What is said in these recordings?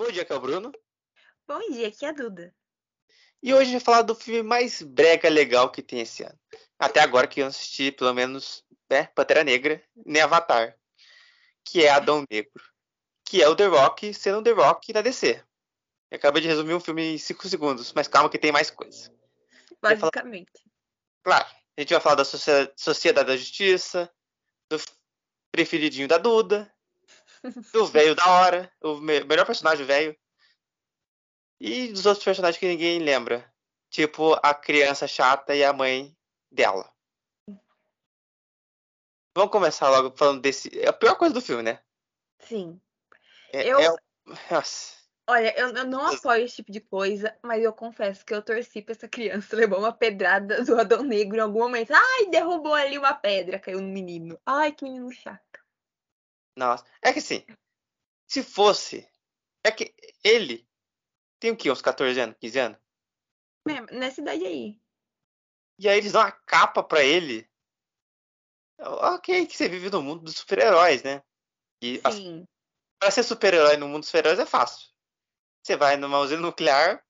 Bom dia, aqui é o Bruno. Bom dia, aqui é a Duda. E hoje a gente vai falar do filme mais brega legal que tem esse ano. Até agora que eu assisti, pelo menos, né, Pantera Negra, nem Avatar. Que é Adão Negro. Que é o The Rock sendo The Rock da DC. Eu acabei de resumir um filme em 5 segundos, mas calma que tem mais coisa. Basicamente. Claro, a gente vai falar da Sociedade da Justiça, do preferidinho da Duda, do velho da hora, o melhor personagem velho. E dos outros personagens que ninguém lembra. Tipo a criança chata e a mãe dela. Vamos começar logo falando desse. É a pior coisa do filme, né? Sim. É, eu... é... Olha, eu, eu, não apoio esse tipo de coisa, mas eu confesso que eu torci pra essa criança levar uma pedrada do Adão Negro em algum momento. Ai, derrubou ali uma pedra, caiu no menino. Ai, que menino chato. Nossa, é que assim, se fosse. É que ele tem o quê? Uns 14 anos, 15 anos? É, nessa idade aí. E aí eles dão uma capa pra ele. Ok, que você vive no mundo dos super-heróis, né? E Sim. Pra ser super-herói no mundo dos super-heróis é fácil. Você vai numa usina nuclear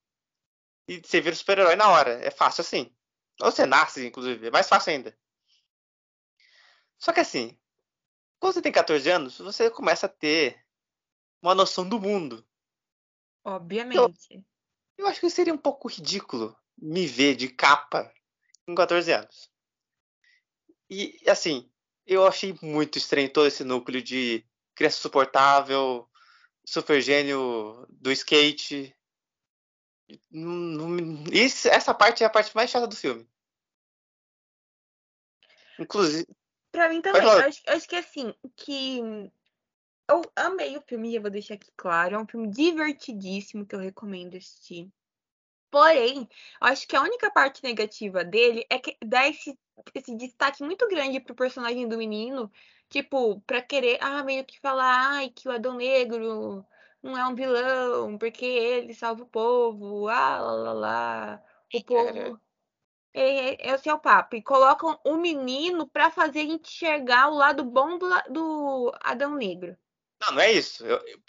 e você vira super-herói na hora. É fácil assim. Ou você nasce, inclusive. É mais fácil ainda. Só que assim, quando você tem 14 anos, você começa a ter uma noção do mundo. Obviamente. Eu, eu acho que seria um pouco ridículo me ver de capa com 14 anos. E, assim, eu achei muito estranho todo esse núcleo de criança suportável, super gênio do skate. Isso, essa parte é a parte mais chata do filme. Inclusive. Pra mim também. Eu acho, eu acho que assim, que eu amei o filme, eu vou deixar aqui claro. É um filme divertidíssimo que eu recomendo assistir. Porém, eu acho que a única parte negativa dele é que dá esse, esse destaque muito grande pro personagem do menino, tipo, pra querer, ah, meio que falar, ai, que o Adão Negro não é um vilão, porque ele salva o povo, ah, lá, lá, lá. O povo. É, esse é o papo. E colocam o menino pra fazer a gente enxergar o lado bom do, do Adão Negro. Não, não é isso. Eu, eu,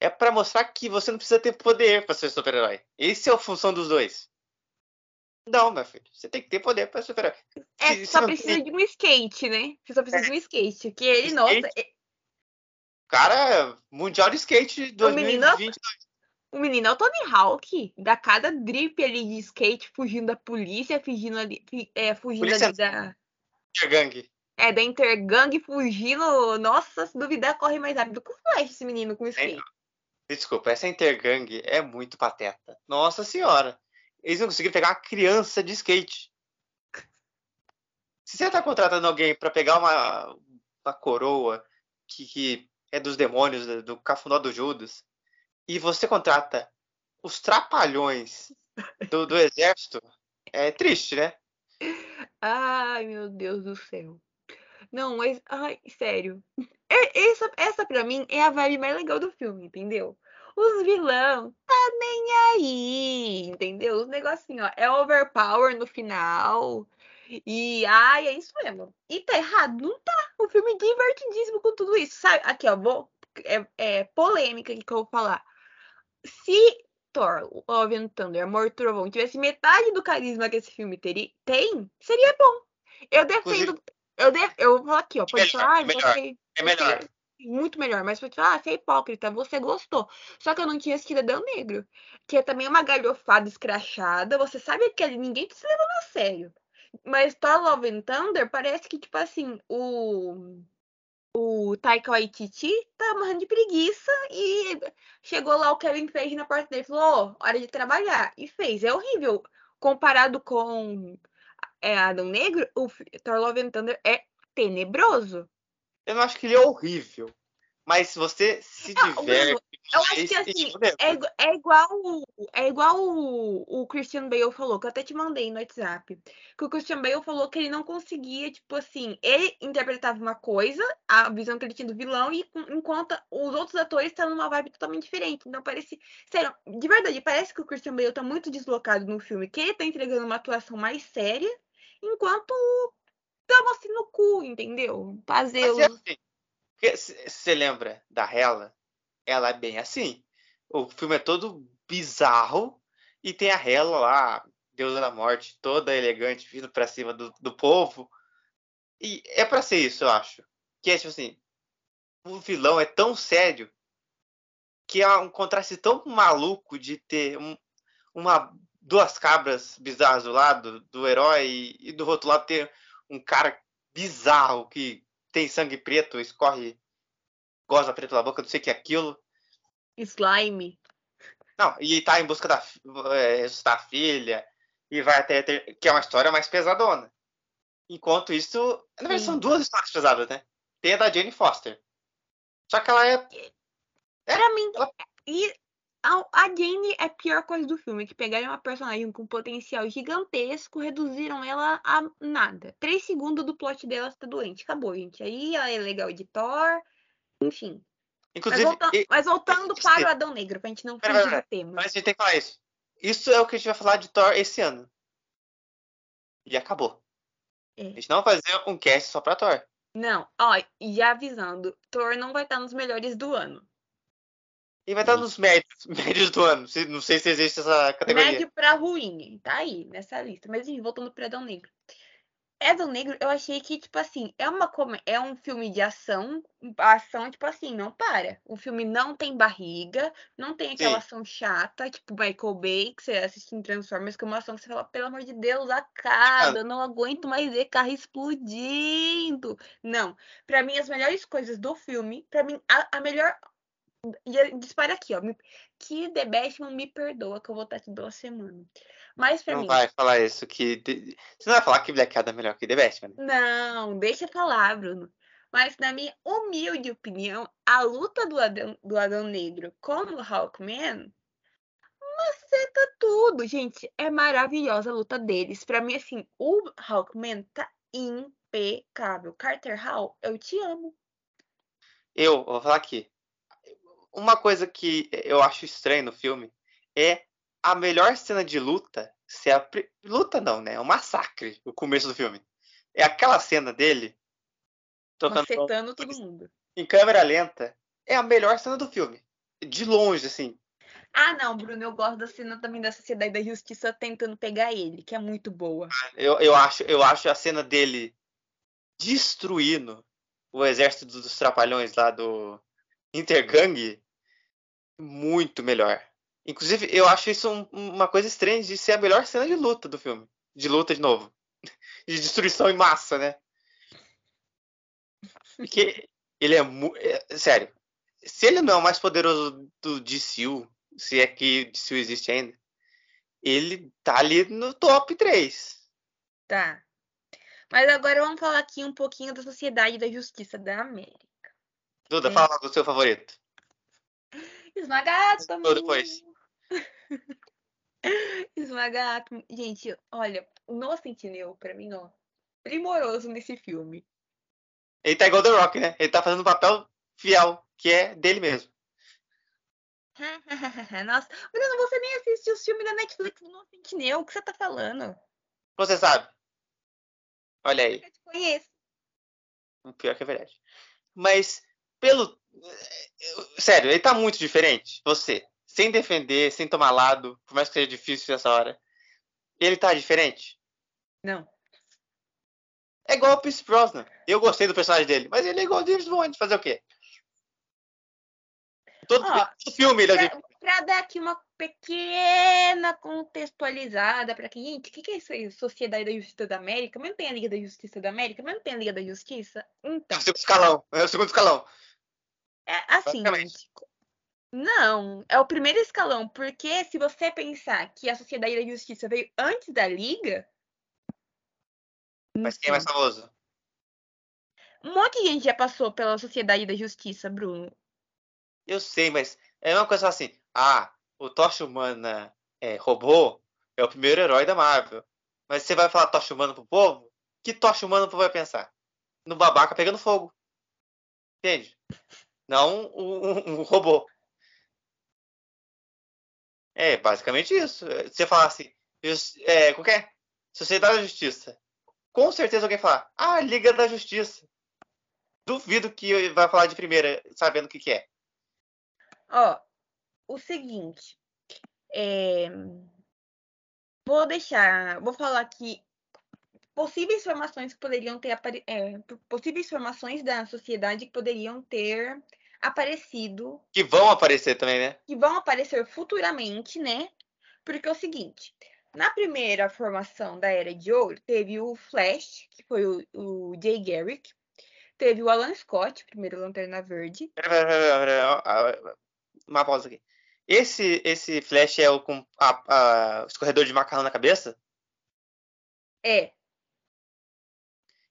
é para mostrar que você não precisa ter poder para ser super-herói. Essa é a função dos dois. Não, meu filho. Você tem que ter poder para ser super-herói. É, se, só precisa tem... de um skate, né? Você só precisa é. de um skate. Que ele, skate. nossa. É... Cara, Mundial de Skate 2022. O menino é o Tony Hawk, da cada drip ali de skate, fugindo da polícia, fugindo ali, é, fugindo polícia ali da. Gangue. É, da Intergang fugindo. Nossa, se duvidar, corre mais rápido que o Flash, esse menino com skate. Desculpa, essa Intergang é muito pateta. Nossa senhora. Eles não conseguiram pegar uma criança de skate. Se você tá contratando alguém para pegar uma, uma coroa que, que é dos demônios, do, cafundó do Judas, e você contrata os trapalhões do, do exército, é triste, né? Ai, meu Deus do céu. Não, mas, ai, sério. É, essa, essa pra mim é a vibe mais legal do filme, entendeu? Os vilão tá nem aí, entendeu? Os negocinho, ó, é overpower no final. E, ai, é isso mesmo. E tá errado? Não tá. O filme é divertidíssimo com tudo isso, sabe? Aqui, ó, vou, é, é polêmica que eu vou falar. Se Thor, Love and Thunder, Amor Trovão tivesse metade do carisma que esse filme teria, tem, seria bom. Eu defendo, eu, de, eu vou aqui, ó. Pode falar, ah, melhor, você, é melhor. Você, muito melhor, mas pode falar, ah, você é hipócrita, você gostou. Só que eu não tinha Cidadão Negro, que é também uma galhofada escrachada. Você sabe que ninguém se levando a sério. Mas Thor Love and Thunder parece que, tipo assim, o. O Taika Waititi tá morrendo de preguiça e chegou lá o Kevin Feige na porta dele e falou: oh, hora de trabalhar. E fez. É horrível. Comparado com é Adão Negro, o Thor Love and Thunder é tenebroso. Eu não acho que ele é horrível. Mas se você se diverte. Eu acho que assim, é, é igual, é igual o, o Christian Bale falou, que eu até te mandei no WhatsApp. Que o Christian Bale falou que ele não conseguia, tipo assim, ele interpretava uma coisa, a visão que ele tinha do vilão, e enquanto os outros atores estão numa vibe totalmente diferente. Então parece. Sério, de verdade, parece que o Christian Bale tá muito deslocado no filme, que ele tá entregando uma atuação mais séria enquanto tava assim no cu, entendeu? Fazer Mas é assim, você lembra da Hela? Ela é bem assim. O filme é todo bizarro e tem a Hela lá, deusa da morte, toda elegante, vindo pra cima do, do povo. E é pra ser isso, eu acho. Que é tipo assim, o vilão é tão sério que é um contraste tão maluco de ter um, uma duas cabras bizarras do lado do herói e do outro lado ter um cara bizarro que tem sangue preto, escorre goza preto na boca, não sei o que é aquilo. Slime. Não, e tá em busca da é, ressuscitar a filha e vai até ter, que é uma história mais pesadona. Enquanto isso, na verdade, são duas histórias pesadas, né? Tem a da Jane Foster. Só que ela é. é pra mim, ela... e a Jane é a pior coisa do filme, que pegaram uma personagem com potencial gigantesco, reduziram ela a nada. Três segundos do plot dela está doente. Acabou, gente. Aí ela é legal de Thor, enfim. Inclusive, mas, volta... e... mas voltando e... para o Adão Negro, pra gente não fugir do tema. Mas a gente tem que falar isso. Isso é o que a gente vai falar de Thor esse ano. E acabou. É. A gente não vai fazer um cast só pra Thor. Não, ó, já avisando, Thor não vai estar nos melhores do ano. E vai estar nos médios, médios do ano. Não sei se existe essa categoria. Médio pra ruim. Tá aí, nessa lista. Mas enfim, voltando pro Adão Negro. Adão Negro, eu achei que, tipo assim, é, uma, é um filme de ação. A ação, tipo assim, não para. O filme não tem barriga, não tem aquela Sim. ação chata, tipo Michael Bay, que você assiste em Transformers, que é uma ação que você fala, pelo amor de Deus, acaba, eu não aguento mais ver carro explodindo. Não. Pra mim, as melhores coisas do filme, pra mim, a, a melhor e dispara aqui, ó. Que The Batman me perdoa, que eu vou estar aqui duas semanas. Mas pra não mim. Não vai falar isso, que. Você não vai falar que Black Adam é melhor que The Batman? Não, deixa falar, Bruno. Mas, na minha humilde opinião, a luta do Adão, do Adão Negro com o Hawkman maceta tudo, gente. É maravilhosa a luta deles. Pra mim, assim, o Hawkman tá impecável. Carter Hall, eu te amo. Eu, vou falar aqui uma coisa que eu acho estranho no filme é a melhor cena de luta ser a. Luta não, né? É um massacre o começo do filme. É aquela cena dele. Tocando Macetando todo mundo. Em câmera lenta. É a melhor cena do filme. De longe, assim. Ah, não, Bruno, eu gosto da cena também da Sociedade da Justiça tentando pegar ele, que é muito boa. Eu, eu, acho, eu acho a cena dele destruindo o exército dos trapalhões lá do Intergang muito melhor. Inclusive, eu acho isso um, uma coisa estranha de ser a melhor cena de luta do filme. De luta de novo. De destruição em massa, né? Porque ele é, é Sério. Se ele não é o mais poderoso do DCU, se é que DCU existe ainda, ele tá ali no top 3. Tá. Mas agora vamos falar aqui um pouquinho da Sociedade da Justiça da América. Duda, é. fala do seu favorito. Esmaga átomo. depois. Esmaga átomo. Gente, olha, o Noah Centineo, pra mim, ó, primoroso nesse filme. Ele tá igual The Rock, né? Ele tá fazendo um papel fiel, que é dele mesmo. Nossa, Bruno, você nem assistiu os filmes da Netflix do Noah Centineo. O que você tá falando? Você sabe. Olha aí. Eu te conheço. Pior que é verdade. Mas, pelo Sério, ele tá muito diferente. Você, sem defender, sem tomar lado, por mais que seja difícil nessa hora. Ele tá diferente? Não. É igual o Pierce Brosnan. Eu gostei do personagem dele, mas ele é igual o James Bond. Fazer o quê? Todo, oh, filme ele é pra, pra dar aqui uma pequena contextualizada para quem, gente, o que, que é isso aí? Sociedade da Justiça da América? Mas não tem a Liga da Justiça da América? Mas não tem a Liga da Justiça? Então. É o segundo escalão. É o segundo escalão. É assim, gente. Não, é o primeiro escalão, porque se você pensar que a Sociedade da Justiça veio antes da Liga. Mas quem é mais famoso? Um monte de gente já passou pela Sociedade da Justiça, Bruno. Eu sei, mas é uma coisa assim. Ah, o Tocha Humana é, robô é o primeiro herói da Marvel. Mas você vai falar Tocha Humana pro povo? Que Tocha Humana o povo vai pensar? No babaca pegando fogo. Entende? não um, um robô. É basicamente isso. Você falar assim, é, qualquer Sociedade da Justiça. Com certeza alguém falar, ah, Liga da Justiça. Duvido que vai falar de primeira, sabendo o que, que é. Ó, o seguinte. É, vou deixar. Vou falar aqui possíveis formações que poderiam ter é, possíveis formações da sociedade que poderiam ter aparecido. Que vão aparecer também, né? Que vão aparecer futuramente, né? Porque é o seguinte. Na primeira formação da Era de Ouro, teve o Flash, que foi o, o Jay Garrick. Teve o Alan Scott, primeiro Lanterna Verde. Uma pausa aqui. Esse, esse Flash é o com a, a, escorredor de macarrão na cabeça? É.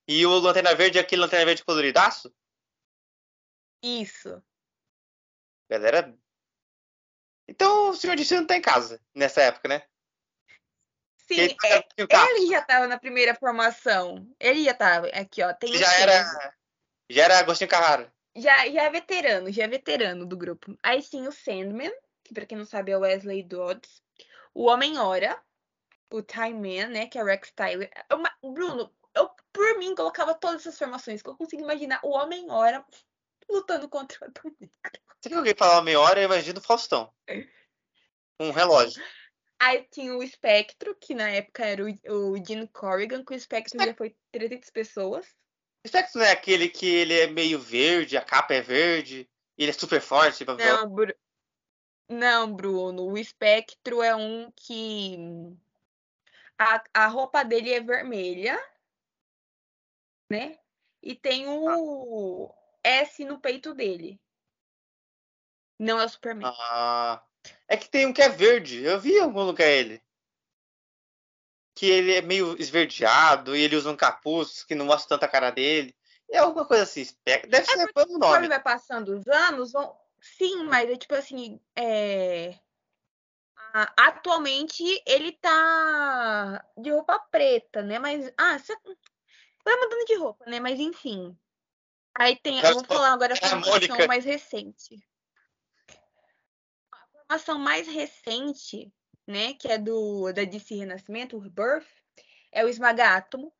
E o Lanterna Verde é aquele Lanterna Verde coloridaço? Isso. Galera. Então o Senhor Destino tá em casa nessa época, né? Sim, ele, é, ele já tava na primeira formação. Ele já tava. Aqui, ó. Tem já era. Já era Agostinho Carrara. Já, já é veterano, já é veterano do grupo. Aí sim o Sandman, que pra quem não sabe é o Wesley Dodds. O Homem-Hora, o Time Man, né, que é o Rex Tyler. Eu, Bruno, eu por mim colocava todas essas formações, que eu consigo imaginar o Homem-Hora lutando contra o Adão Negro. Se alguém falar Homem-Hora, eu imagino o Faustão. Um relógio. Aí tinha o Espectro, que na época era o, o Gene Corrigan, que o Espectro já foi 300 pessoas. O Espectro não é aquele que ele é meio verde, a capa é verde, e ele é super forte? Tipo, não, Bru... não, Bruno. O Espectro é um que a, a roupa dele é vermelha, né? E tem o S no peito dele. Não é o Superman. Ah, é que tem um que é verde. Eu vi em algum lugar ele. Que ele é meio esverdeado e ele usa um capuz que não mostra tanta cara dele. É alguma coisa assim. Deve é ser pelo nome. Quando vai passando os anos, vão... sim, mas é tipo assim. É... Atualmente ele tá de roupa preta, né? Mas. Ah, vai mudando de roupa, né? Mas enfim. Aí tem. Vou falar agora a formação mais recente. A formação mais recente, né? Que é do da DC Renascimento, o Rebirth, é o Esmaga Átomo.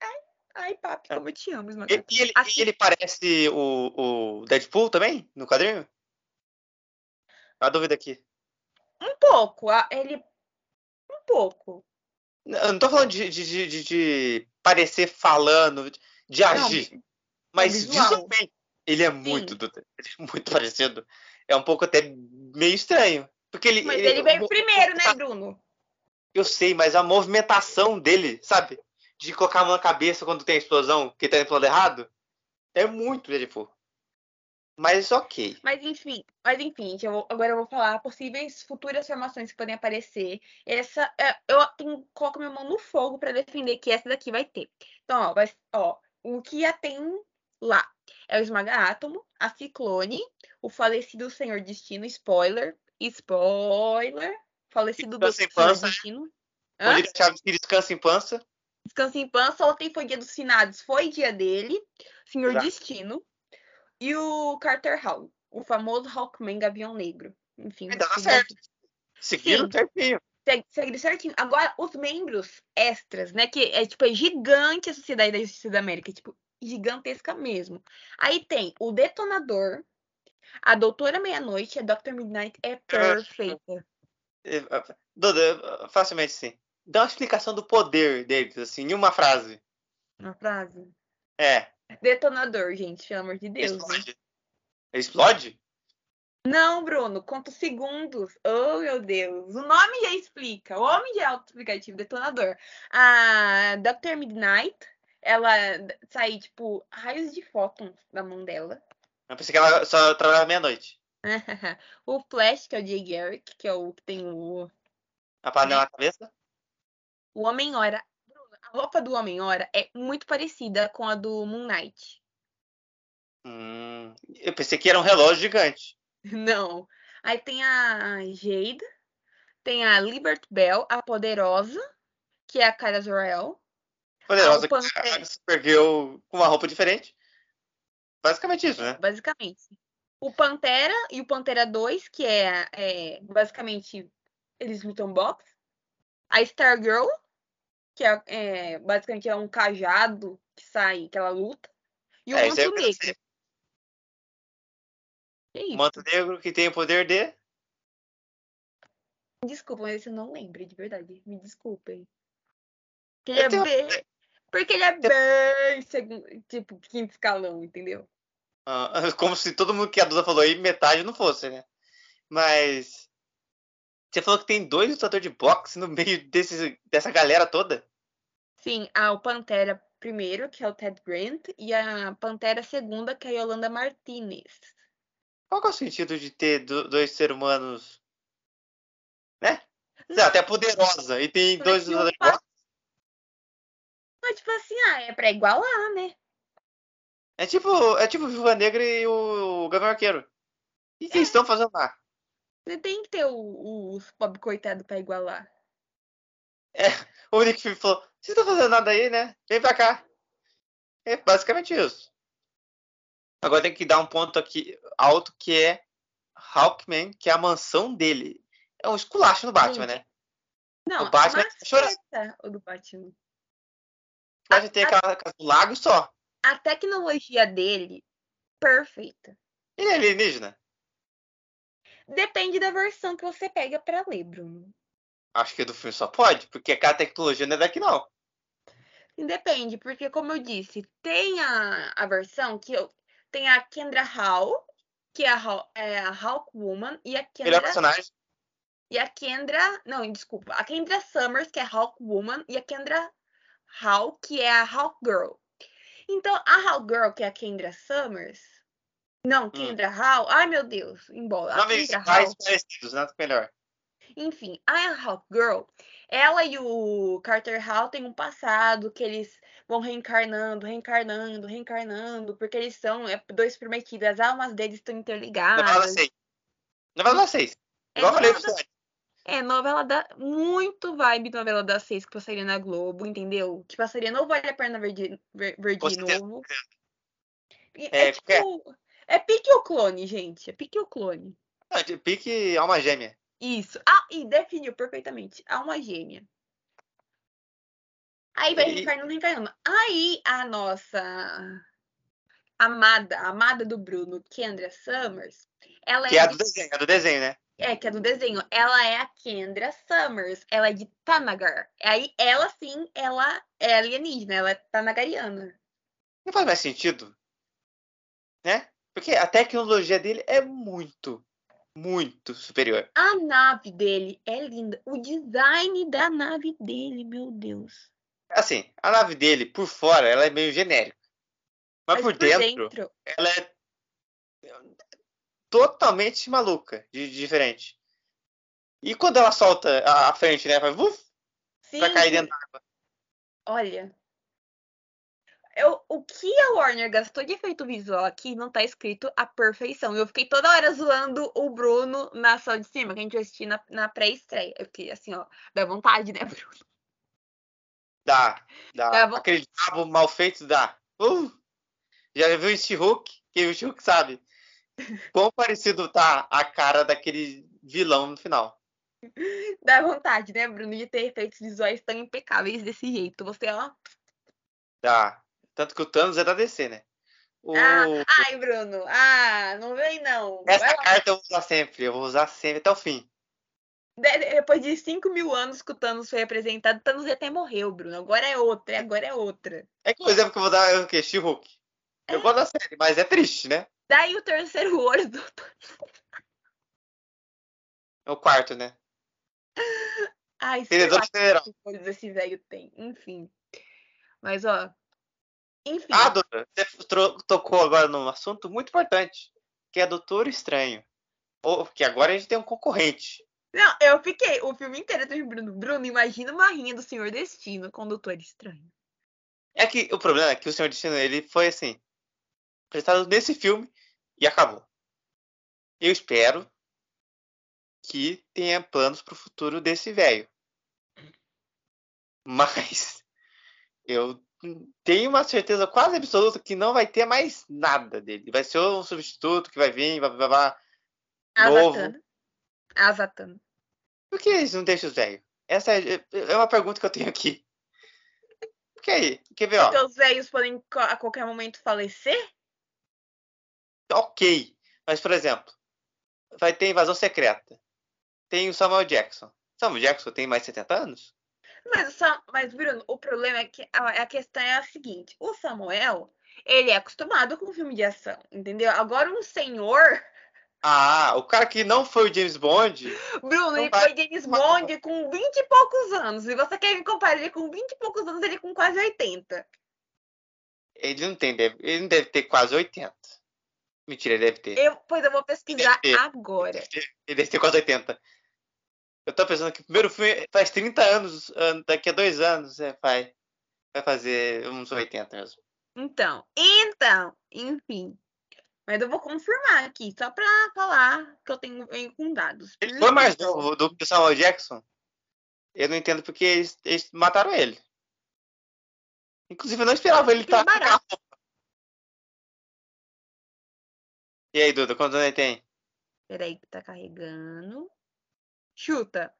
Ai, ai, papi, como eu te amo, Esmaga E ele, assim, ele parece o, o Deadpool também, no quadrinho? A dúvida aqui. Um pouco. Ele. Um pouco. Eu não tô falando de, de, de, de parecer falando, de agir. Não, mas visualmente, ele é muito, do, ele é muito parecido. É um pouco até meio estranho. Porque ele, mas ele, ele veio primeiro, né, Bruno? Eu sei, mas a movimentação dele, sabe? De colocar a mão na cabeça quando tem a explosão, que tá indo pro lado errado, é muito Deadpool. Mas ok. Mas enfim, mas enfim, eu vou, agora eu vou falar possíveis futuras formações que podem aparecer. Essa, é, eu tenho, coloco minha mão no fogo para defender que essa daqui vai ter. Então, ó, vai, ó, o que já tem lá. É o Esmaga Átomo, a Ciclone, o falecido Senhor Destino, spoiler, spoiler, falecido do Senhor pança, Destino. Hã? Chaves que descansa em pança. Descansa em pança, ontem foi dia dos finados, foi dia dele, Senhor Exato. Destino. E o Carter Hall, o famoso Hawkman Gavião Negro. Enfim. Dá certo. Seguiram certinho. Seguiram certinho. Agora, os membros extras, né? Que é tipo é gigante a Sociedade da Justiça da América. Tipo, gigantesca mesmo. Aí tem o Detonador, a Doutora Meia-Noite, a Dr. Midnight é perfeita. Duda, facilmente sim. Dá uma explicação do poder deles, assim, em uma frase. Uma frase? É. Detonador, gente, pelo amor de Deus. Explode? Né? Explode? Não, Bruno, conta segundos. Oh, meu Deus. O nome já explica. O homem já é auto-explicativo, detonador. A Dr. Midnight ela sair, tipo, raios de fótons da mão dela. Eu pensei que ela só trabalhava meia-noite. o Flash, que é o Jay Garrick, que é o que tem o. A panela na cabeça? O Homem-Hora. A roupa do Homem-Hora é muito parecida com a do Moon Knight. Hum, eu pensei que era um relógio gigante. Não. Aí tem a Jade, tem a Liberty Bell, a Poderosa, que é a Cara Zor-El. Poderosa ah, que Supergirl com uma roupa diferente. Basicamente isso, né? Basicamente. O Pantera e o Pantera 2, que é, é basicamente eles lutam boxe. A Stargirl, que é, é, basicamente é um cajado que sai, que ela luta. E o é, Manto Negro. O Manto Negro que tem o poder de Desculpa, mas eu não lembro, de verdade. Me desculpem. Ele Eu é tenho- bem. Porque ele é bem segundo, tipo, quinto escalão, entendeu? Ah, como se todo mundo que a Duda falou aí, metade não fosse, né? Mas. Você falou que tem dois lutadores de boxe no meio desse, dessa galera toda? Sim, há o Pantera primeiro, que é o Ted Grant, e a Pantera segunda, que é a Yolanda Martinez. Qual que é o sentido de ter do- dois seres humanos. Né? Lá, até poderosa. E tem Mas dois lutadores de boxe. Mas, tipo assim, ah, é pra igualar, né? É tipo, é tipo o Viúva Negra e o Gavião Arqueiro. O que, que eles estão fazendo lá? Você tem que ter o- o- os pobre coitados pra igualar. O Nick Fury falou: Vocês estão fazendo nada aí, né? Vem pra cá. É basicamente isso. Agora tem que dar um ponto aqui alto que é Hawkman, que é a mansão dele. É um esculacho no Batman, Gente, né? Não, O Batman tá seta, o do Batman. Batman tem aquela casa do lago só. A tecnologia dele, perfeita. Ele é alienígena? Depende da versão que você pega pra ler, Bruno. Acho que do filme só pode, porque aquela tecnologia não é daqui, não. Depende, porque como eu disse, tem a, a versão que eu, tem a Kendra Hall, que é a, é a Hawkwoman, e a Melhor Kendra, personagem. e a Kendra, não, desculpa, a Kendra Summers, que é a Hawkwoman, e a Kendra Hall, que é a Hawkgirl. Então, a Hawkgirl, que é a Kendra Summers, não, Kendra Hall, ai meu Deus, embora, Nomes mais Hall, parecidos, nada melhor. enfim, a Hawkgirl, ela e o Carter Hall têm um passado que eles vão reencarnando, reencarnando, reencarnando, porque eles são é, dois prometidos, as almas deles estão Novela interligadas. 6. Novela 6. É Igual eu falei novela pra você. É novela da. Muito vibe novela das seis que passaria na Globo, entendeu? Que passaria no Vale a Pena ver de, ver, ver Com de certeza, novo. É, É, tipo. É pique o clone, gente. É pique o clone. De Pique alma gêmea. Isso. Ah, e definiu perfeitamente. Alma gêmea. Aí vai E- reencarnando, reencarnando. Aí a nossa amada, amada do Bruno, Kendra Summers, ela Que é é, a de- do desenho, é do desenho, né? É, que é do desenho. Ela é a Kendra Summers. Ela é de Tanagar. Aí ela sim, ela é alienígena, ela é tanagariana. Não faz mais sentido. Né? Porque a tecnologia dele é muito, muito superior. A nave dele é linda. O design da nave dele, meu Deus. Assim, a nave dele, por fora, ela é meio genérica. Mas, por, dentro, dentro ela é totalmente maluca, de, de diferente. E quando ela solta a, a frente, né? Vai, sim, vai cair dentro da água. Olha, eu, o que a Warner gastou de efeito visual aqui não tá escrito à perfeição. Eu fiquei toda hora zoando o Bruno na sala de cima, que a gente assistiu na, na pré-estreia. Eu fiquei assim, ó, dá vontade, né, Bruno? Dá, dá. Bom. Aquele diabo mal feito dá. Uh, já viu esse Hulk? Quem viu esse Hulk sabe. Quão parecido tá a cara daquele vilão no final. Dá vontade, né, Bruno, de ter efeitos visuais tão impecáveis desse jeito. Você, ó. Dá. Tanto que o Thanos é da DC, né? O- Ah, ai, Bruno. Ah, não vem não. Essa carta eu vou usar sempre. Eu vou usar sempre até o fim. De- Depois de 5 mil anos que o Thanos foi apresentado, o Thanos até morreu, Bruno. Agora é outra, agora é outra. É que o exemplo que eu vou dar é o quê? She-Hulk. Eu É. gosto da série, mas é triste, né? Daí o terceiro olho do É o quarto, né? Ai, sei lá que coisas esse velho tem. Enfim. Mas, ó. Enfim. Ah, Duda, você tocou agora num assunto muito importante, que é Doutor Estranho. Ou que agora a gente tem um concorrente. Não, eu fiquei o filme inteiro do Bruno. Bruno, imagina uma rinha do Senhor Destino com o Doutor Estranho. É que o problema é que o Senhor Destino ele foi assim, apresentado nesse filme e acabou. Eu espero que tenha planos pro futuro desse velho. Mas eu tenho uma certeza quase absoluta que não vai ter mais nada dele. Vai ser um substituto que vai vir, vai, vai, vai. A Novo. Zatanna. A Zatanna. Por que eles não deixam os velhos? Essa é, é uma pergunta que eu tenho aqui. Por que aí? Quer ver, ó? Porque os velhos podem a qualquer momento falecer? Ok. Mas, por exemplo, vai ter invasão secreta. tem o Samuel Jackson. Samuel Jackson tem mais de 70 anos? Mas, Sam, mas, Bruno, o problema é que a, a, questão é a seguinte: o Samuel, ele é acostumado com filme de ação, entendeu? Agora, um senhor. Ah, o cara que não foi o James Bond. Bruno, ele vai... foi James Bond com 20 e poucos anos. E você quer me comparar ele com 20 e poucos anos, ele com quase 80. Ele não tem, ele não deve ter quase 80. Mentira, ele deve ter. Eu, pois eu vou pesquisar ele agora. Ele deve, ter, ele deve ter quase 80. Eu tô pensando que o primeiro filme faz 30 anos, daqui a dois anos é, vai, vai fazer uns 80 mesmo. Então, então, enfim. Mas eu vou confirmar aqui, só pra falar que eu tenho venho com dados. Ele foi mais novo do que o Samuel Jackson? Eu não entendo porque eles, eles mataram ele. Inclusive, eu não esperava ele estar tá E aí, Duda, quantos anos ele tem? Peraí que tá carregando. Chuta.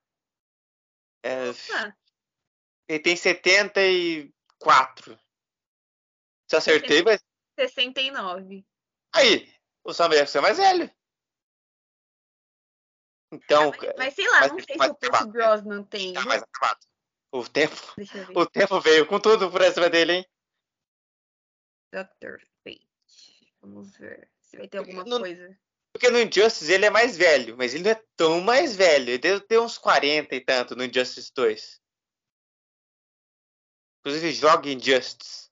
É, ele tem 74. Se acertei, mas. 69. Aí, o Samuel é mais velho. Então. Ah, mas, mas, sei lá, mas não sei se o Percy Brosnan tem. Tá mais acabado. O tempo. O tempo veio com tudo por cima dele, hein? Dr. Fate. Vamos ver se vai ter alguma não, coisa. Porque no Injustice ele é mais velho, mas ele não é tão mais velho. Ele deve ter uns 40 e tanto no Injustice 2. Inclusive, joga Injustice.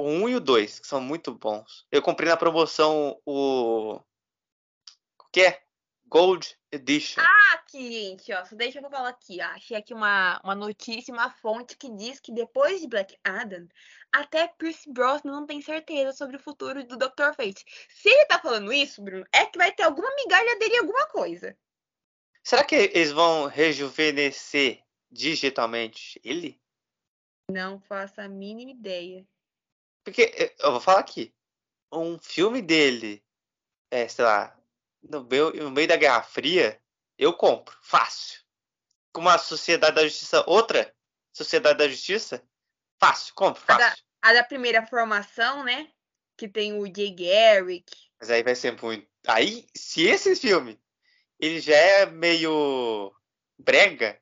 O 1 e o 2, que são muito bons. Eu comprei na promoção o. O que é? Gold Edition. Ah, aqui, gente, ó. Deixa eu falar aqui. Ó. Achei aqui uma, uma notícia, uma fonte que diz que depois de Black Adam, até Pierce Brosnan não tem certeza sobre o futuro do Dr. Fate. Se ele tá falando isso, Bruno, é que vai ter alguma migalha dele em alguma coisa. Será que eles vão rejuvenescer digitalmente ele? Não faço a mínima ideia. Porque, eu vou falar aqui. Um filme dele, é, sei lá, no meio, no meio da Guerra Fria, eu compro, fácil. Com uma Sociedade da Justiça, outra Sociedade da Justiça, fácil, compro, fácil. A da, a da primeira formação, né? Que tem o Jay Garrick. Mas aí vai ser muito. Aí, se esse filme ele já é meio brega,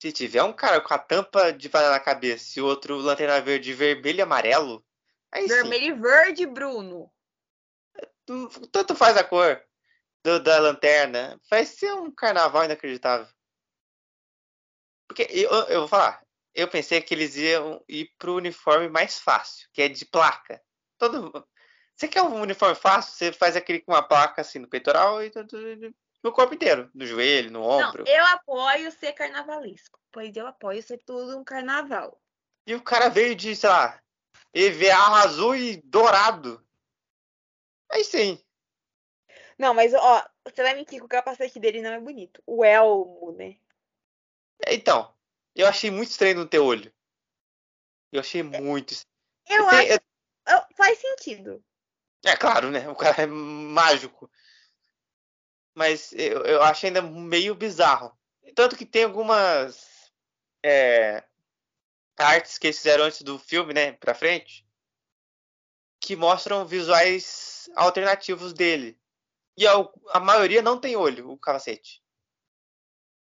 se tiver um cara com a tampa de bala na cabeça e outro lanterna verde vermelho e amarelo. Aí vermelho sim. e verde, Bruno. Tanto faz a cor do, da lanterna. Vai ser um carnaval inacreditável. Porque eu, eu vou falar, eu pensei que eles iam ir pro uniforme mais fácil, que é de placa. Todo, você quer um uniforme fácil? Você faz aquele com uma placa assim no peitoral e no corpo inteiro, no joelho, no ombro. Não, eu apoio ser carnavalesco, pois eu apoio ser tudo um carnaval. E o cara veio de, sei lá, EVA azul e dourado. Aí sim. Não, mas ó, você vai mentir que o capacete dele não é bonito. O elmo, né? Então, eu achei muito estranho no teu olho. Eu achei muito estranho. Eu Tem, acho. Eu... Faz sentido. É claro, né? O cara é mágico. Mas eu, eu acho ainda meio bizarro. Tanto que tem algumas é, artes que eles fizeram antes do filme, né? Pra frente. Que mostram visuais alternativos dele. E a, a maioria não tem olho, o capacete.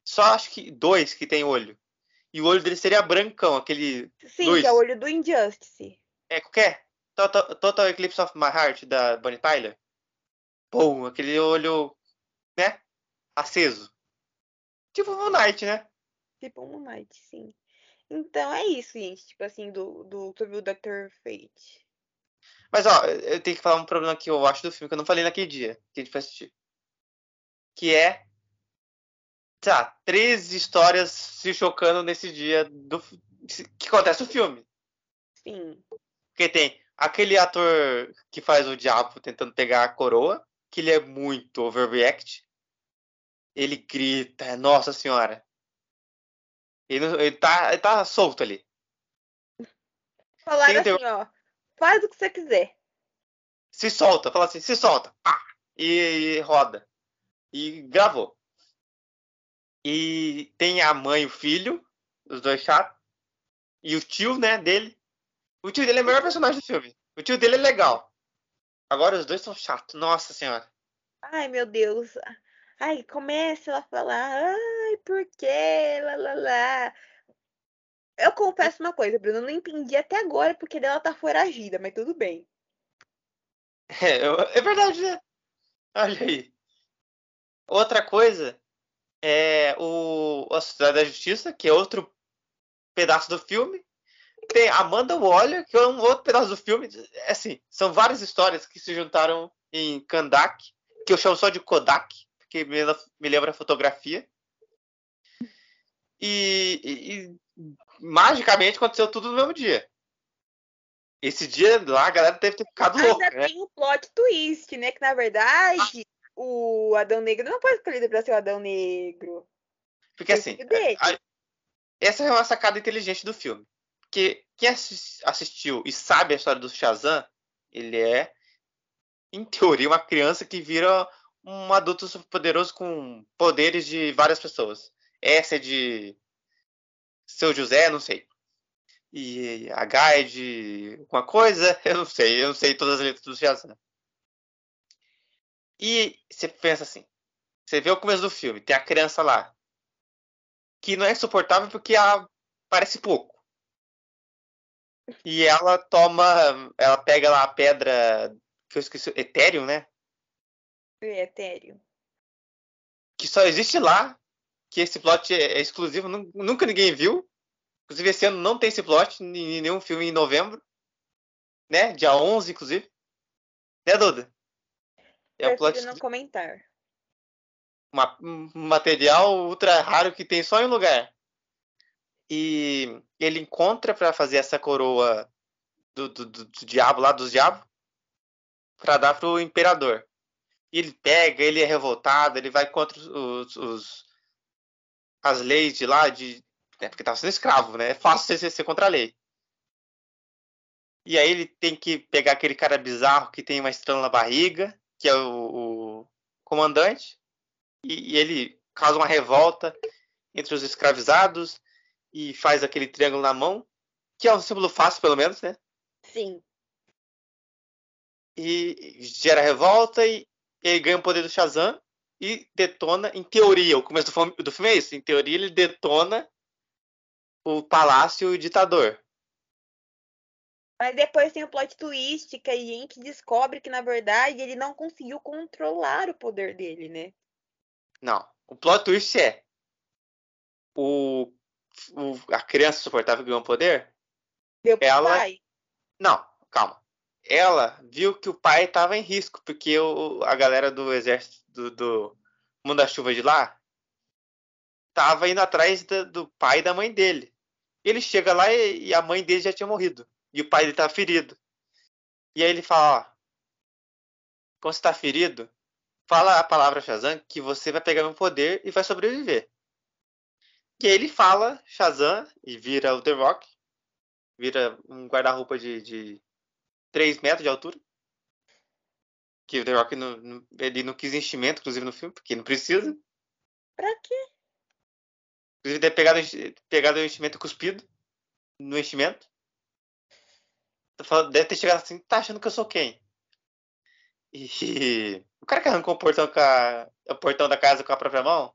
Só acho que dois que tem olho. E o olho dele seria brancão, aquele. Sim, luz. que é o olho do Injustice. É, qualquer. Total, Total Eclipse of My Heart, da Bonnie Tyler. Pô, aquele olho, né? Aceso. Tipo Moon Knight, né? Tipo Moon Knight, sim. Então é isso, gente. Tipo assim, do, do, sobre o Dr. Fate. Mas, ó, eu tenho que falar um problema que eu acho do filme que eu não falei naquele dia que a gente foi assistir. Que é. Tá, três histórias se chocando nesse dia do que acontece no filme. Sim. Porque tem aquele ator que faz o diabo tentando pegar a coroa, que ele é muito overreact. Ele grita, nossa senhora. Ele, ele, tá, ele tá solto ali. Falaram assim, ó Faz o que você quiser. Se solta, fala assim, se solta. Pá, e, e roda. E gravou. E tem a mãe e o filho, os dois chatos. E o tio, né, dele. O tio dele é o melhor personagem do filme. O tio dele é legal. Agora os dois são chatos, nossa senhora. Ai, meu Deus. Aí começa ela a falar, ai, por quê? Lá, lá, lá. Eu confesso uma coisa, Bruno, eu não entendi até agora porque dela tá foragida, mas tudo bem. É, eu- é verdade, né? Olha aí. Outra coisa é o a Sociedade da Justiça, que é outro pedaço do filme. Tem Amanda Waller, que é um outro pedaço do filme. É assim, são várias histórias que se juntaram em Kandak, que eu chamo só de Kodak, porque me, lembra- me lembra fotografia. E, e- e magicamente aconteceu tudo no mesmo dia. Esse dia lá a galera deve ter ficado louca, Ainda né? tem o plot twist, né? Que na verdade o Adão Negro não foi escolhido pra ser o Adão Negro. Porque assim, a- essa é uma sacada inteligente do filme. Porque quem assis- assistiu e sabe a história do Shazam, ele é, em teoria, uma criança que vira um adulto poderoso com poderes de várias pessoas. Essa é de seu José, não sei. E a Gaia é de alguma coisa, eu não sei. Eu não sei todas as letras do Shazam. E você pensa assim, você vê o começo do filme, tem a criança lá, que não é insuportável porque ela parece pouco. E ela toma, ela pega lá a pedra que eu esqueci, Ethereum, né? É etéreo. Que só existe lá, que esse plot é é exclusivo, nu- nunca ninguém viu. Inclusive esse ano não tem esse plot em em nenhum filme em novembro, né? Dia 11, inclusive. Né, Duda? É um plot não comentar. uma- um material ultra raro que tem só em um lugar. E ele encontra pra fazer essa coroa do, do, do- do diabo lá, dos diabos, pra dar pro imperador. E ele pega, ele é revoltado, ele vai contra os, os- as leis de lá, de, né, porque tava sendo escravo, né? É fácil você ser contra a lei. E aí ele tem que pegar aquele cara bizarro que tem uma estrela na barriga, que é o, o comandante, e, e ele causa uma revolta entre os escravizados e faz aquele triângulo na mão, que é um símbolo fácil, pelo menos, né? Sim. E gera revolta e ele ganha o poder do Shazam e detona, em teoria, o começo do filme, do filme é isso, em teoria ele detona o palácio e o ditador. Mas depois tem o plot twist que a gente descobre que, na verdade, ele não conseguiu controlar o poder dele, né? Não, o plot twist é o, o- a criança suportável que ganhou o poder Deu pro Ela- pai. Não, calma. Ela viu que o pai estava em risco, porque o, a galera do exército do, do Mundo da Chuva de lá tava indo atrás da- do pai e da mãe dele. Ele chega lá e, e a mãe dele já tinha morrido. E o pai dele tava ferido. E aí ele fala, ó, quando você tá ferido, fala a palavra Shazam que você vai pegar meu poder e vai sobreviver. E aí ele fala Shazam e vira o The Rock. Vira um guarda-roupa de, de 3 metros de altura. Que o The Rock não, não- ele não quis enchimento, inclusive, no filme, porque não precisa. Pra quê? Inclusive, ter pegado, pegado o enchimento cuspido no enchimento. Deve ter chegado assim, tá achando que eu sou quem? E o cara que arrancou o portão, com a- o portão da casa com a própria mão,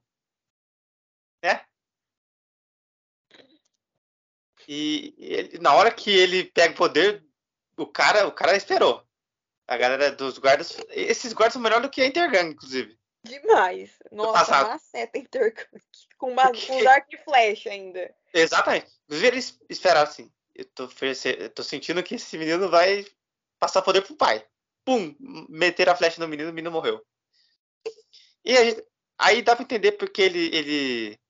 né? E ele- na hora que ele pega o poder, o cara, o cara esperou. A galera dos guardas, esses guardas são melhores do que a Intergang, inclusive. Demais. Nossa, seta intercâmbio. Com, uma, com um arco e flecha ainda. Exatamente. Inclusive, eles esperaram assim. Eu tô, eu tô sentindo que esse menino vai passar poder pro pai. Pum! Meter a flecha no menino, o menino morreu. E gente- aí dá pra entender porque ele, ele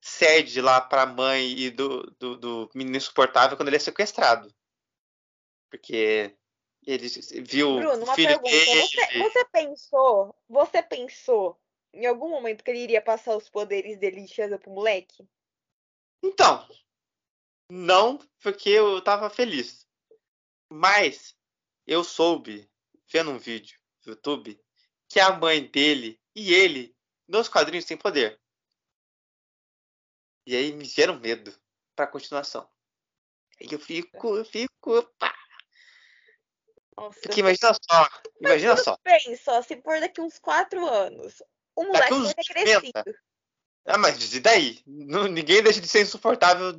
cede lá pra mãe e do, do, do menino insuportável quando ele é sequestrado. Porque ele viu Bruno, uma filho pergunta. dele. Você, você pensou, você pensou em algum momento que ele iria passar os poderes dele de Shazam pro moleque? Então, não porque eu tava feliz. Mas eu soube, vendo um vídeo no YouTube, que a mãe dele e ele, nos quadrinhos, têm poder. E aí me gera um medo pra continuação. E eu fico, eu fico. Pá. Nossa, Porque imagina só, imagina só. bem, só se for daqui uns quatro anos. O moleque vai ter 50. crescido. Ah, mas e daí? Não- ninguém deixa de ser insuportável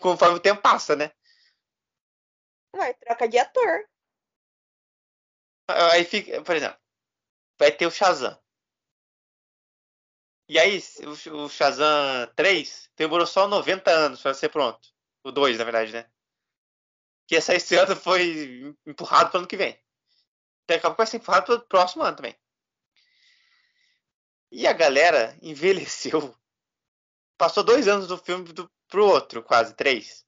conforme o tempo passa, né? Ué, troca de ator. Aí fica, por exemplo, vai ter o Shazam. E aí, o, o Shazam 3 demorou só 90 anos para ser pronto. O 2, na verdade, né? Que essa esse ano foi empurrado para ano que vem. Então acabou que vai ser empurrado para o próximo ano também. E a galera envelheceu. Passou dois anos do filme do, pro outro, quase, três.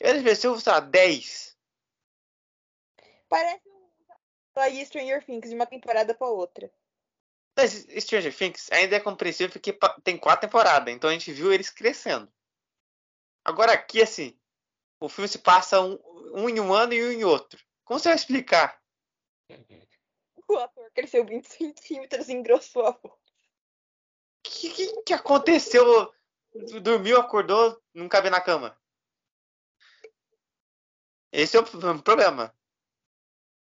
Ele envelheceu, sei lá, 10. Parece um de Stranger Things de uma temporada pra outra. Mas Stranger Things ainda é compreensível porque tem quatro temporadas, então a gente viu eles crescendo. Agora aqui, assim, o filme se passa um, um em um ano e um em outro. Como você vai explicar? O ator cresceu 20 centímetros e engrossou a voz. O que, que, que aconteceu? Dormiu, acordou, não cabe na cama. Esse é o problema.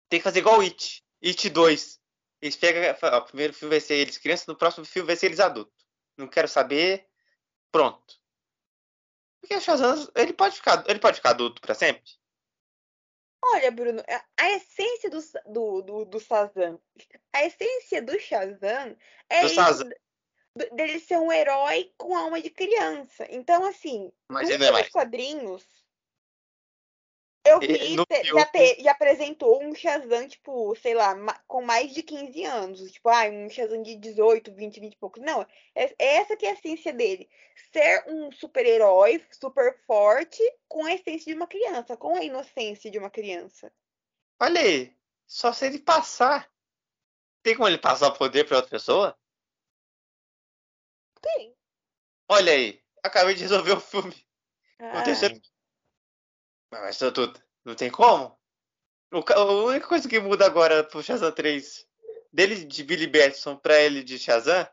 Tem que fazer igual o It. It 2. Eles pegam, ó, o primeiro filme vai ser eles crianças, no próximo filme vai ser eles adultos. Não quero saber. Pronto. Porque o Shazam, ele pode ficar, ele pode ficar adulto pra sempre? Olha, Bruno, a- essência do, do, do, do Shazam. A essência do Shazam é Do Shazam. d- dele ser um herói com alma de criança. Então, assim, Mas nos é quadrinhos, eu vi, no te- filme- já, te- já apresentou um Shazam, tipo, sei lá, com mais de 15 anos. Tipo, ah, um Shazam de 18, 20, 20 e poucos. Não, é, é essa que é a essência dele. Ser um super-herói, super forte, com a essência de uma criança, com a inocência de uma criança. Olha aí. Só se ele passar. Tem como ele passar o poder pra outra pessoa? Tem. Olha aí. Acabei de resolver o filme. O Ah, terceiro. Mas isso tudo. Não tem como? O a única coisa que muda agora pro Shazam 3 dele de Billy Batson pra ele de Shazam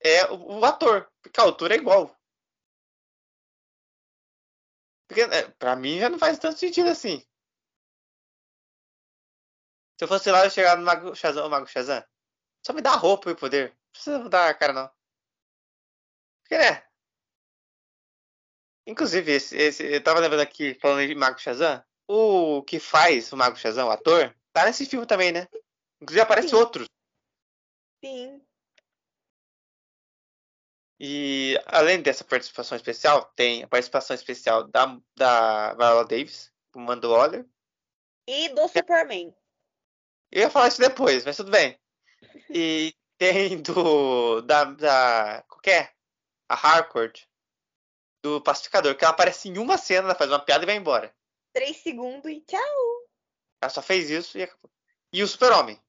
é o, o ator. Porque a altura é igual. Porque é, pra mim já não faz tanto sentido assim. Se eu fosse lá eu chegar no Mago Shazam, o Mago Shazam, só me dá a roupa e o poder. Não precisa mudar a cara, não. Né? Inclusive, esse, esse, eu tava lembrando aqui, falando de Mago Shazam, o que faz o Mago Shazam, o ator, tá nesse filme também, né? Inclusive aparece Sim. outro. sim. E além dessa participação especial, tem a participação especial da, da Viola Davis, o Mando Waller. E do Superman. Eu ia falar isso depois, mas tudo bem. E tem do. da. da qualquer? A Harcourt, do Pacificador, que ela aparece em uma cena, ela faz uma piada e vai embora. Três segundos e tchau. Ela só fez isso e acabou. E o Super-Homem,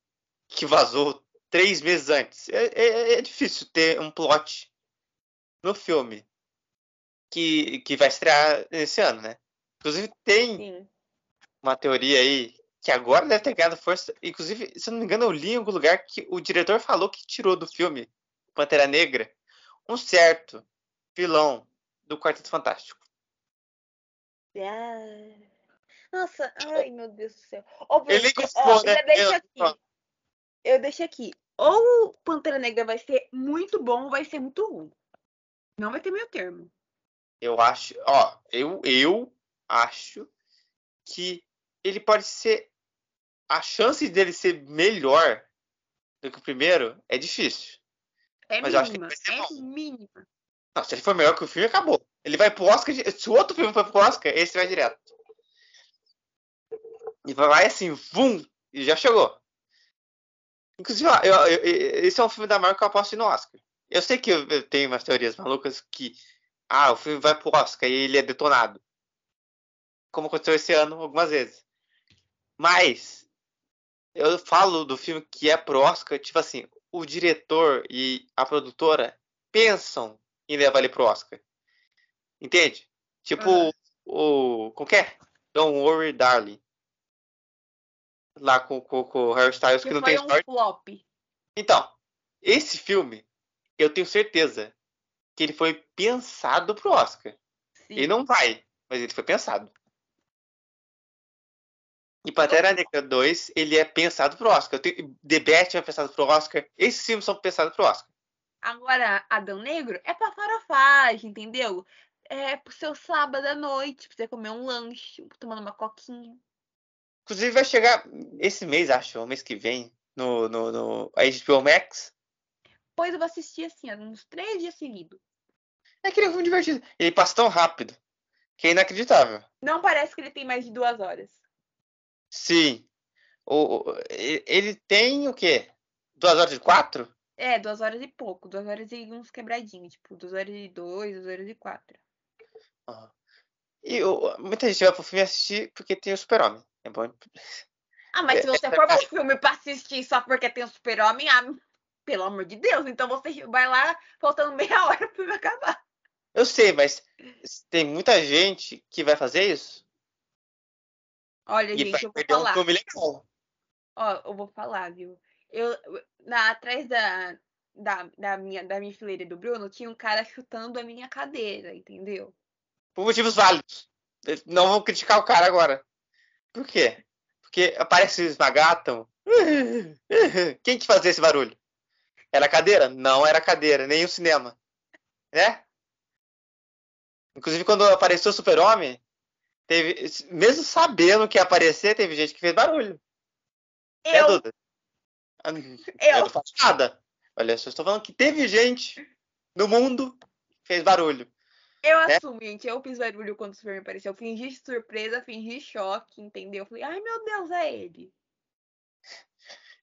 que vazou três meses antes. É, é- é difícil ter um plot no filme que, que vai estrear esse ano, né? Inclusive, tem Sim. uma teoria aí que agora deve ter ganhado força. Inclusive, se eu não me engano, eu li em algum lugar que o diretor falou que tirou do filme Pantera Negra um certo vilão do Quarteto Fantástico. Ah. Nossa, ai meu Deus do céu. Ele ó, gostou, né? já deixo Eu- aqui. Eu deixo aqui. Ou o Pantera Negra vai ser muito bom ou vai ser muito ruim. Não vai ter meio termo. Eu acho, ó, eu, eu acho que ele pode ser. A chance dele ser melhor do que o primeiro é difícil. É Mas eu acho que mínima. vai ser É bom. mínima. Não, se ele for melhor que o filme, acabou. Ele vai pro Oscar. Se o outro filme for pro Oscar, esse vai direto. E vai assim, vum, e já chegou. Inclusive, eu- eu- eu- esse é um filme da Marvel que eu aposto no Oscar. Eu sei que eu tenho umas teorias malucas que. Ah, o filme vai pro Oscar e ele é detonado. Como aconteceu esse ano algumas vezes. Mas eu falo do filme que é pro Oscar, tipo assim, o diretor e a produtora pensam em levar ele pro Oscar. Entende? Tipo Aham. o. Como que é? Don't Worry Darling. Lá com, com, com o Harry Styles, que, Que não tem um história. flop. Então, esse filme, eu tenho certeza que ele foi pensado pro Oscar. Sim. Ele não vai, mas ele foi pensado. E Pantera Negra 2, ele é pensado pro Oscar. Tenho... The Batman é pensado pro Oscar. Esses filmes são pensados pro Oscar. Agora, Adão Negro é pra farofagem, entendeu? É pro seu sábado à noite, pra você comer um lanche, tomando uma coquinha. Inclusive vai chegar esse mês, acho, o mês que vem, no, no, no HBO Max. Pois eu vou assistir assim, uns três dias seguidos. É aquele filme divertido. Ele passa tão rápido que é inacreditável. Não parece que ele tem mais de duas horas. Sim. O, ele tem o quê? Duas horas e quatro? É, duas horas e pouco, duas horas e uns quebradinhos, tipo, duas horas e dois, duas horas e quatro. E muita gente vai pro filme assistir porque tem o super-homem. É bom. Ah, mas se É, você é for pro filme pra assistir só porque tem o super-homem, ah, pelo amor de Deus, então você vai lá faltando meia hora pro filme acabar. Eu sei, mas tem muita gente que vai fazer isso Olha, e gente, eu vou perder um falar. filme legal. Ó, eu vou falar, viu? Eu, na, atrás da, da, da, minha, da minha fileira do Bruno, tinha um cara chutando a minha cadeira, entendeu? Por motivos válidos. Não vou criticar o cara agora. Por quê? Porque aparece o Esmagátomo. Quem que fazia esse barulho? Era cadeira? Não era cadeira, nem o cinema. Né? Inclusive, quando apareceu o Super-Homem, teve. Mesmo sabendo que ia aparecer, teve gente que fez barulho. É, Eu, Duda? Ah, Eu eu, não faço nada. Olha, só estou falando que teve gente no mundo que fez barulho. eu né? assumo, gente. Eu fiz barulho quando o Superman apareceu. Eu fingi surpresa, fingi choque, entendeu? Eu falei, ai meu Deus, é ele.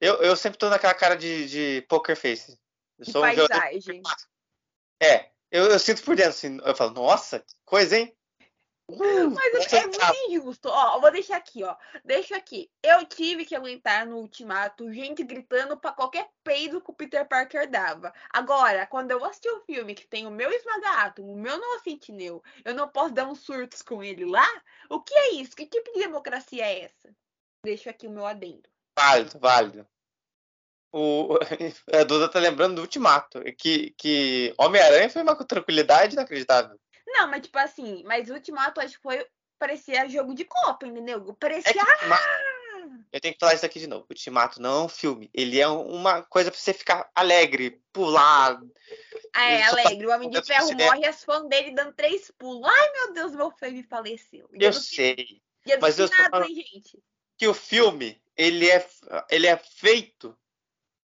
Eu, eu sempre tô naquela cara de, de poker face. Eu De sou um jogador paisagem. É, eu, eu sinto por dentro, assim, eu falo, nossa, que coisa, hein? Uh, Mas nossa, é muito injusto. Ó, vou deixar aqui, ó. Deixa aqui. Eu tive que aguentar no ultimato gente gritando pra qualquer peido que o Peter Parker dava. Agora, quando eu assistir o filme que tem o meu esmaga-átomo, o meu Noah Sentinel, eu não posso dar uns surtos com ele lá? O que é isso? Que tipo de democracia é essa? Deixo aqui o meu adendo. válido, válido. O, a Duda tá lembrando do ultimato, que, que Homem-Aranha foi uma tranquilidade inacreditável. Não, mas tipo assim, mas o ultimato acho que foi. Parecia jogo de copa, entendeu? É que Parecia. Ultimato- eu tenho que falar isso aqui de novo. O Ultimato não é um filme. Ele é uma coisa pra você ficar alegre, pular. Ah, é, alegre. O Homem de Ferro morre e as fãs dele dando três pulos. Ai, meu Deus, meu filme faleceu. Dia Eu sei Dia mas eu falando- hein, gente? que o filme, ele é, ele é feito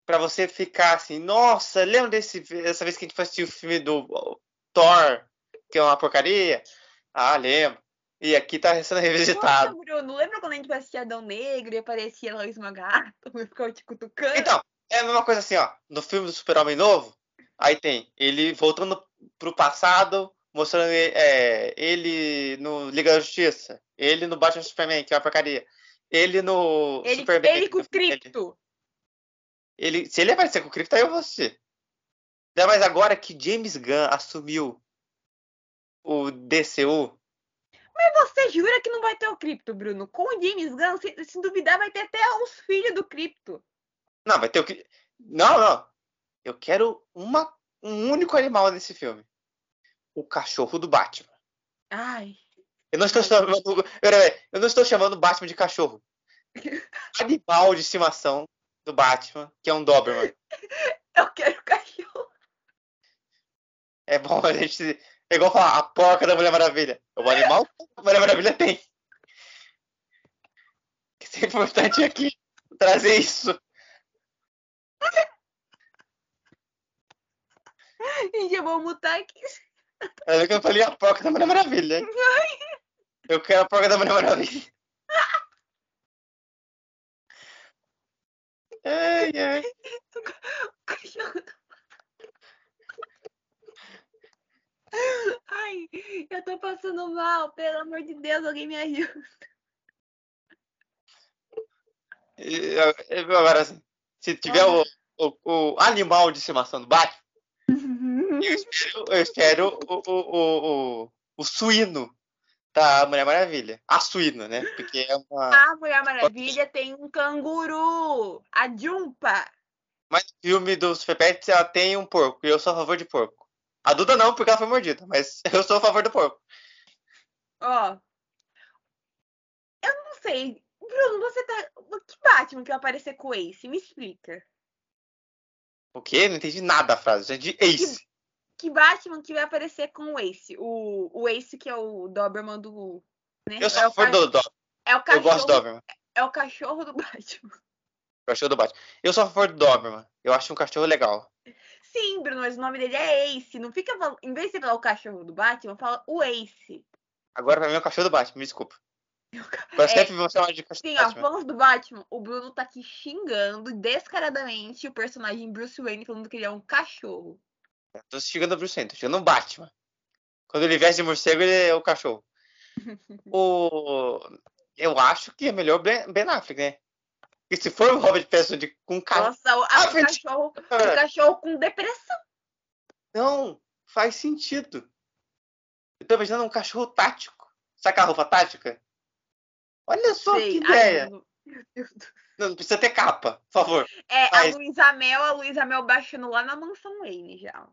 pra você ficar assim, nossa, lembra desse, dessa vez que a gente foi assistir o filme do Thor, que é uma porcaria? Ah, lembro. E aqui tá sendo Nossa, revisitado. Bruno, lembra quando a gente foi assistir Adão Negro e aparecia lá o Esmagato e ficava te cutucando? Então, é a mesma coisa assim, ó. No filme do Super-Homem novo, aí tem ele voltando pro passado, mostrando é, ele no Liga da Justiça, ele no Batman Superman, que é uma porcaria. Ele no ele, Superman. ele com o cripto. Ele, se ele aparecer com o Krypton, aí eu vou assistir. Mais agora que James Gunn assumiu o DCU. Mas você jura que não vai ter o cripto, Bruno? Com o James Gunn, se, se duvidar, vai ter até os filhos do cripto. Não, vai ter o que. Não, não. Eu quero uma, um único animal nesse filme. O cachorro do Batman. Ai. Eu não estou chamando. Eu não estou chamando o Batman de cachorro. Animal de estimação do Batman, que é um Doberman. Eu quero cachorro. É bom a gente. É igual falar a porca da Mulher Maravilha. É o animal que a Mulher Maravilha tem. Isso é importante aqui. Trazer isso. Gente, eu vou mutar aqui. É que eu falei a porca da Mulher Maravilha. hein? Eu quero a porca da Mulher Maravilha. Ai, ai. O cachorro. Ai, eu tô passando mal. Pelo amor de Deus, alguém me ajuda. E, Agora, assim, se tiver o, o, o animal de estimação do Batman, eu espero, eu espero o, o, o, o, suíno da Mulher Maravilha. A suína, né? Porque é uma. A Mulher Maravilha tem um canguru. A Jumpa. Mas no filme do Super Pets ela tem um porco. E eu sou a favor de porco. A Duda não, porque ela foi mordida. Mas eu sou a favor do porco. Ó. Eu não sei. Bruno, você tá. Que Batman que vai aparecer com o Ace? Me explica. O quê? Não entendi nada da frase. É de Ace. Que Batman que vai aparecer com o Ace? O, o Ace que é o Doberman do. Né? Eu sou é a favor do Doberman. É o Eu cachorro. gosto do Doberman. É o cachorro do Batman. O cachorro do Batman. Eu sou a favor do Doberman. Eu acho um cachorro legal. Sim, Bruno, mas o nome dele é Ace. Não fica. Em vez de você falar o cachorro do Batman, fala o Ace. Agora pra mim é o cachorro do Batman, me desculpa. É, sempre vão chamar de cachorro Sim, ó, falando do Batman, o Bruno tá aqui xingando descaradamente o personagem Bruce Wayne, falando que ele é um cachorro. Tô chegando o Bruce Wayne, tô chegando o Batman. Quando ele veste de morcego, ele é o cachorro. o... Eu acho que é melhor Ben Affleck, né? Porque se for o Robert Pattinson de... com cara... Nossa, o, a- Ah, o cachorro, o cachorro com depressão. Não, faz sentido. Eu tô imaginando um cachorro tático. Saca a roupa tática? Olha só Sei. que Ai, ideia. Bruno, meu Deus do- Não, não precisa ter capa, por favor. É, Faz. a Luísa Mel, a Luísa Mel baixando lá na mansão Wayne já.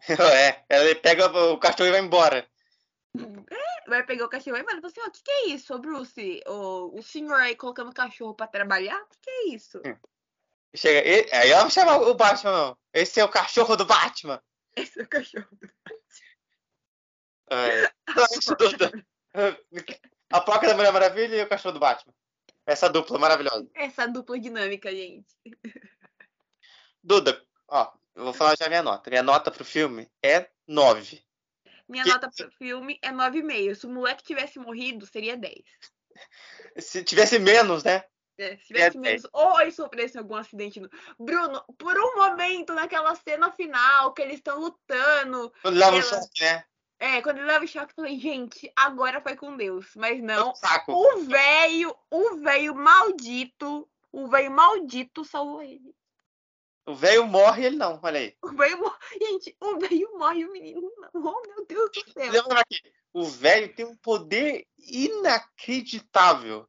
é, ela pega o cachorro e vai embora. Vai pegar o cachorro e vai falar assim, ó, o que, que é isso, Bruce? O, o senhor aí colocando o cachorro pra trabalhar? O que, que é isso? Chega, e- aí ela vai chamar o Batman, não. Esse é o cachorro do Batman. Esse é o cachorro. É. Não, isso tudo. A placa da Mulher Maravilha e o cachorro do Batman. Essa dupla maravilhosa. Essa dupla dinâmica, gente. Duda, ó, eu vou falar já minha nota. Minha nota pro filme é 9. Minha Que- nota pro filme é 9,5. Se o moleque tivesse morrido, seria 10. Se tivesse menos, né? É, se tivesse É menos. Ou ele sofresse algum acidente. No... Bruno, por um momento, naquela cena final, que eles estão lutando. Quando leva um Ela- choque, né? É, quando ele leva o choque, eu falei, gente, agora foi com Deus. Mas não. Um saco. O velho, o velho maldito, o velho maldito salvou ele. O velho morre e ele não, olha aí. O velho morre. Gente, o velho morre e o menino não. Oh, meu Deus do céu. Lembra aqui, o velho tem um poder inacreditável.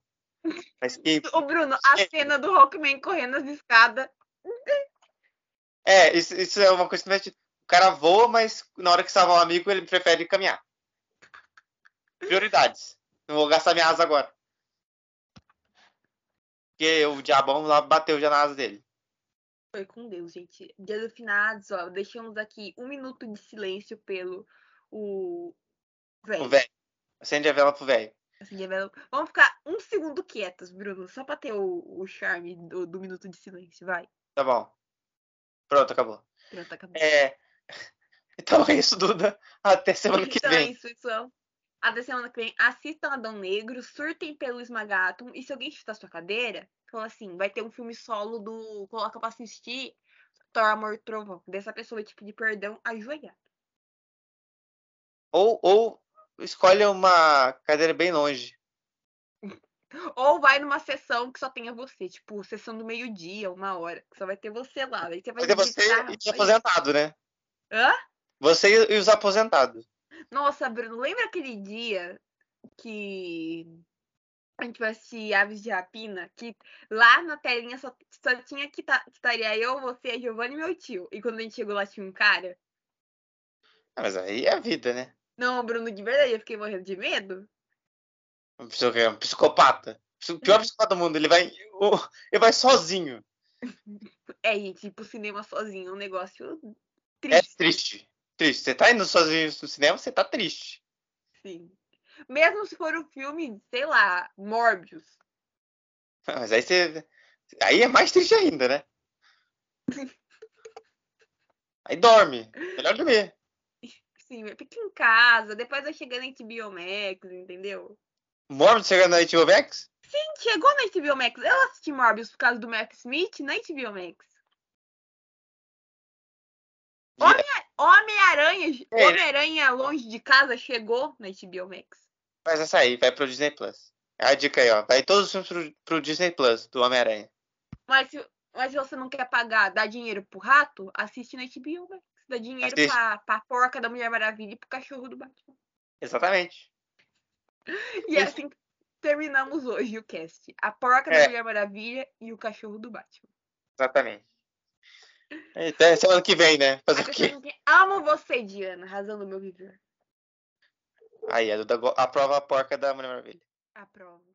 Mas que, O Bruno, a É. cena do Rockman correndo as escadas. é, isso, isso é uma coisa que o cara voa, mas na hora que salva um amigo, ele prefere caminhar. Prioridades. Não vou gastar minha asa agora. Porque o diabão lá bateu já na asa dele. Foi com Deus, gente. Dia do finados, ó. Deixamos aqui um minuto de silêncio pelo o O velho. velho. Acende a vela pro velho. Assim, de velo. Vamos ficar um segundo quietos, Bruno, só pra ter o, o charme do, do minuto de silêncio. Vai. Tá bom. Pronto, acabou. Pronto, acabou. É... Então é isso, Duda. Até semana que então é vem. isso, pessoal. Até semana que vem. Assistam Adão Negro, surtem pelo Esmagatum. E se alguém chutar sua cadeira, fala assim: vai ter um filme solo do. Coloca pra assistir Thor Amor Trovão. Dessa pessoa vai te pedir perdão ajoelhado. Ou, ou escolhe uma cadeira bem longe. Ou vai numa sessão que só tenha você, tipo, sessão do meio-dia, uma hora, que só vai ter você lá. Aí você vai é você e os aposentados, né? Hã? Você e os aposentados. Nossa, Bruno, lembra aquele dia que a gente vai assistir Aves de Rapina? Que lá na telinha só, só tinha que, estaria eu, você, a Giovanni e meu tio. E quando a gente chegou lá tinha um cara. Ah, Mas aí é a vida, né? Não, Bruno, de verdade, eu fiquei morrendo de medo. Um psico- um psicopata. O pior psicopata do mundo. Ele vai, ele vai sozinho. É, gente, ir pro cinema sozinho é um negócio É triste. triste. Triste. Você tá indo sozinho no cinema, você tá triste. Sim. Mesmo se for um filme, sei lá, Morbius. Mas aí você. Aí é mais triste ainda, né? Aí dorme. Melhor dormir. Sim, fica em casa, depois vai chegando em HBO Max, entendeu? Morbius chegando na HBO Max? Sim, chegou na HBO Max. Eu assisti Morbius por causa do Matt Smith na HBO Max. Homem-Aranha, É. Homem-Aranha longe de casa chegou na HBO Max. Mas essa aí, vai pro Disney Plus. É a dica aí, ó. Vai todos os filmes pro, pro Disney Plus do Homem-Aranha. Mas se, mas se você não quer pagar, dar dinheiro pro rato, assiste na HBO Max. Dá dinheiro Assiste. pra, pra porca da Mulher Maravilha e pro cachorro do Batman. Exatamente. E é assim terminamos hoje o cast. A porca É. da Mulher Maravilha e o cachorro do Batman. Exatamente. Até semana que vem, né? Fazer o quê? Amo você, Diana, razão do meu viver. Aí, a Duda a porca da Mulher Maravilha. A prova.